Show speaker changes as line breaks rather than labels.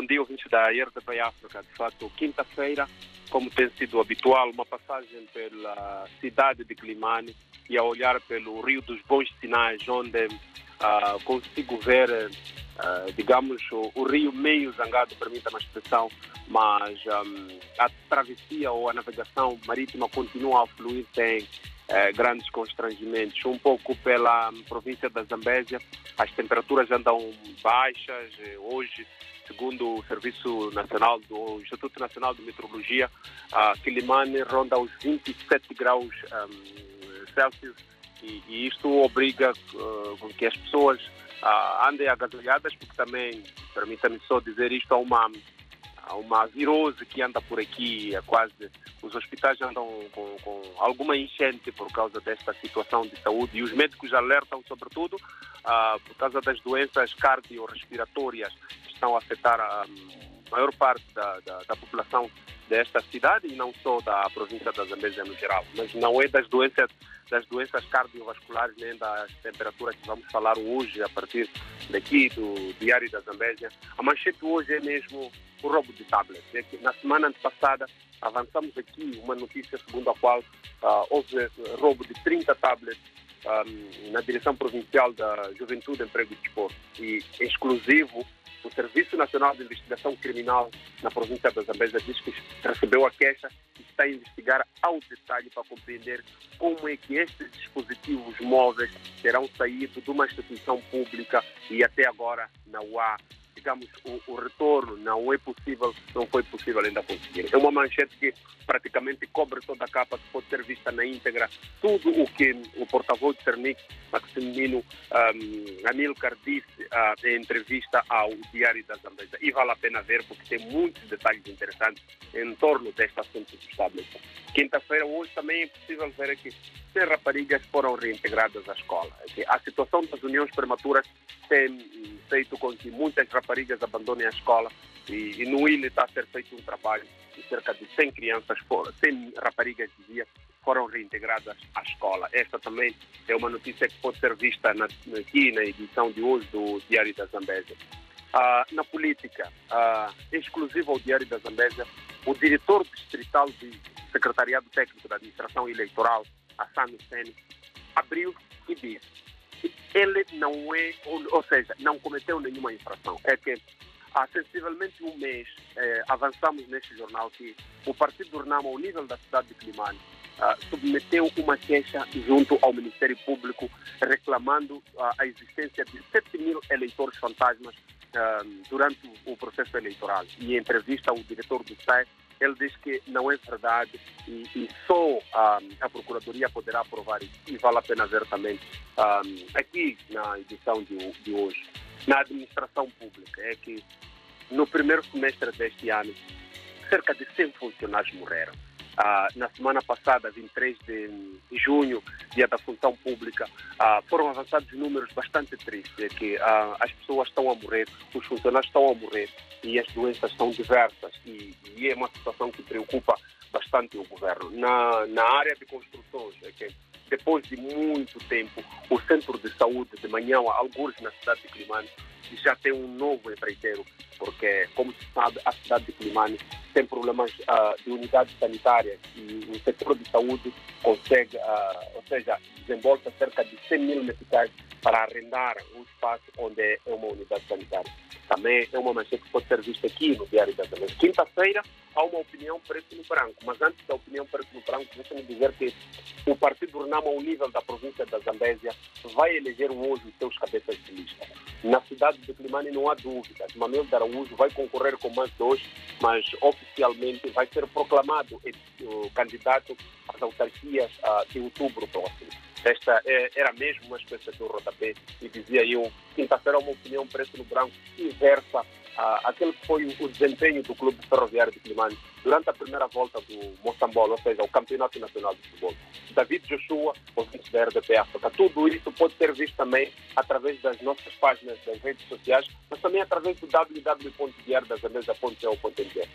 bom dia, ouvintes da RDP África. De fato, quinta-feira, como tem sido habitual, uma passagem pela cidade de Climane e a olhar pelo Rio dos Bons Sinais, onde uh, consigo ver, uh, digamos, o, o, rio meio zangado, permita-me a expressão, mas um, a travessia ou a navegação marítima continua a fluir sem uh, grandes constrangimentos. Um pouco pela província da Zambésia, as temperaturas andam baixas. Hoje, segundo o Serviço Nacional do Instituto Nacional de Meteorologia, a Quilimane ronda os 27 graus um, Celsius e, e isto obriga uh, que as pessoas uh, andem agasalhadas, porque também, permita-me só dizer isto, há uma, há uma virose que anda por aqui, é quase os hospitais andam com, com, alguma enchente por causa desta situação de saúde e os médicos alertam, sobretudo, uh, por causa das doenças cardiorrespiratórias estão a afetar a maior parte da, da, da população desta cidade e não só da província da Zambésia no geral, mas não é das doenças das doenças cardiovasculares nem das temperaturas que vamos falar hoje a partir daqui do Diário da Zambésia. A manchete hoje é mesmo o roubo de tablets. É na semana passada avançamos aqui uma notícia segundo a qual uh, houve roubo de 30 tablets um, na direção provincial da Juventude, Emprego e Desporto e exclusivo o Serviço Nacional de Investigação Criminal na província da Zambésia diz que recebeu a queixa e está a investigar ao detalhe para compreender como é que estes dispositivos móveis terão saído de uma instituição pública e até agora não há digamos, o, o, retorno não é possível, não foi possível ainda conseguir. É uma manchete que praticamente cobre toda a capa, pode ser vista na íntegra. Tudo o que o porta-voz de Cernic, Maximino um, Amilcar, disse uh, em entrevista ao Diário da Zambesa. E vale a pena ver, porque tem muitos detalhes interessantes em torno deste assunto do estabelecimento. Quinta-feira, hoje, também é possível ver que 100 raparigas foram reintegradas à escola. A situação das uniões prematuras tem feito com que muitas raparigas abandonem a escola e, e no ILE está a ser feito um trabalho de cerca de 100 crianças, 100 raparigas, dizia, foram reintegradas à escola. Esta também é uma notícia que pode ser vista na, aqui na edição de hoje do Diário da Zambésia. Ah, na política, ah, ao Diário da Zambésia, o diretor distrital do Secretariado Técnico da Administração Eleitoral, Assano Sene, abriu e disse ele não é, ou, ou, seja, não cometeu nenhuma infração. É que há sensivelmente um mês eh, avançamos neste jornal que o Partido do Renamo, ao nível da cidade de Climane, uh, submeteu uma queixa junto ao Ministério Público reclamando uh, a existência de 7 mil eleitores fantasmas uh, durante o processo eleitoral. E em entrevista, o diretor do SAE ele diz que não é verdade e, e só um, a Procuradoria poderá provar isso. E vale a pena ver também um, aqui na edição de, de hoje, na administração pública, é que no primeiro semestre deste ano, cerca de 100 funcionários morreram. Ah, na semana passada, 23 de junho, dia da função pública, ah, foram avançados números bastante tristes, é que ah, as pessoas estão a morrer, os funcionários estão a morrer e as doenças são diversas e, e é uma situação que preocupa bastante o governo. Na, na área de construções, é que depois de muito tempo, o centro de saúde de manhã, alguns na cidade de Climane, já tem um novo empreiteiro, porque, como se sabe, a cidade de Climane tem problemas uh, de unidades sanitárias e o setor de saúde consegue, uh, ou seja, desembolsa cerca de 100 mil meticais para arrendar um espaço onde é uma unidade sanitária. Também é uma manchete que pode ser vista aqui no Diário da Zambésia. Quinta-feira há uma opinião preto no branco, mas antes da opinião preto no branco, deixa-me dizer que o Partido Renamo, ao nível da província da Zambésia, vai eleger hoje os seus cabeças de lista. Na cidade de Climane não há dúvidas. Manuel de Araújo vai concorrer com mais dois, mas oficialmente vai ser proclamado o candidato às autarquias uh, de outubro próximo. Esta é, era mesmo uma espécie de rodapé e dizia eu, quinta-feira uma opinião preto no branco inversa ah, aquele que foi o desempenho do Clube Ferroviário de Climane durante a primeira volta do Moçambola, ou seja, o Campeonato Nacional de Futebol. David Joshua, ouvinte da RDP África. Tudo isso pode ser visto também através das nossas páginas das redes sociais, mas também através do www.diardazamesa.co.mz.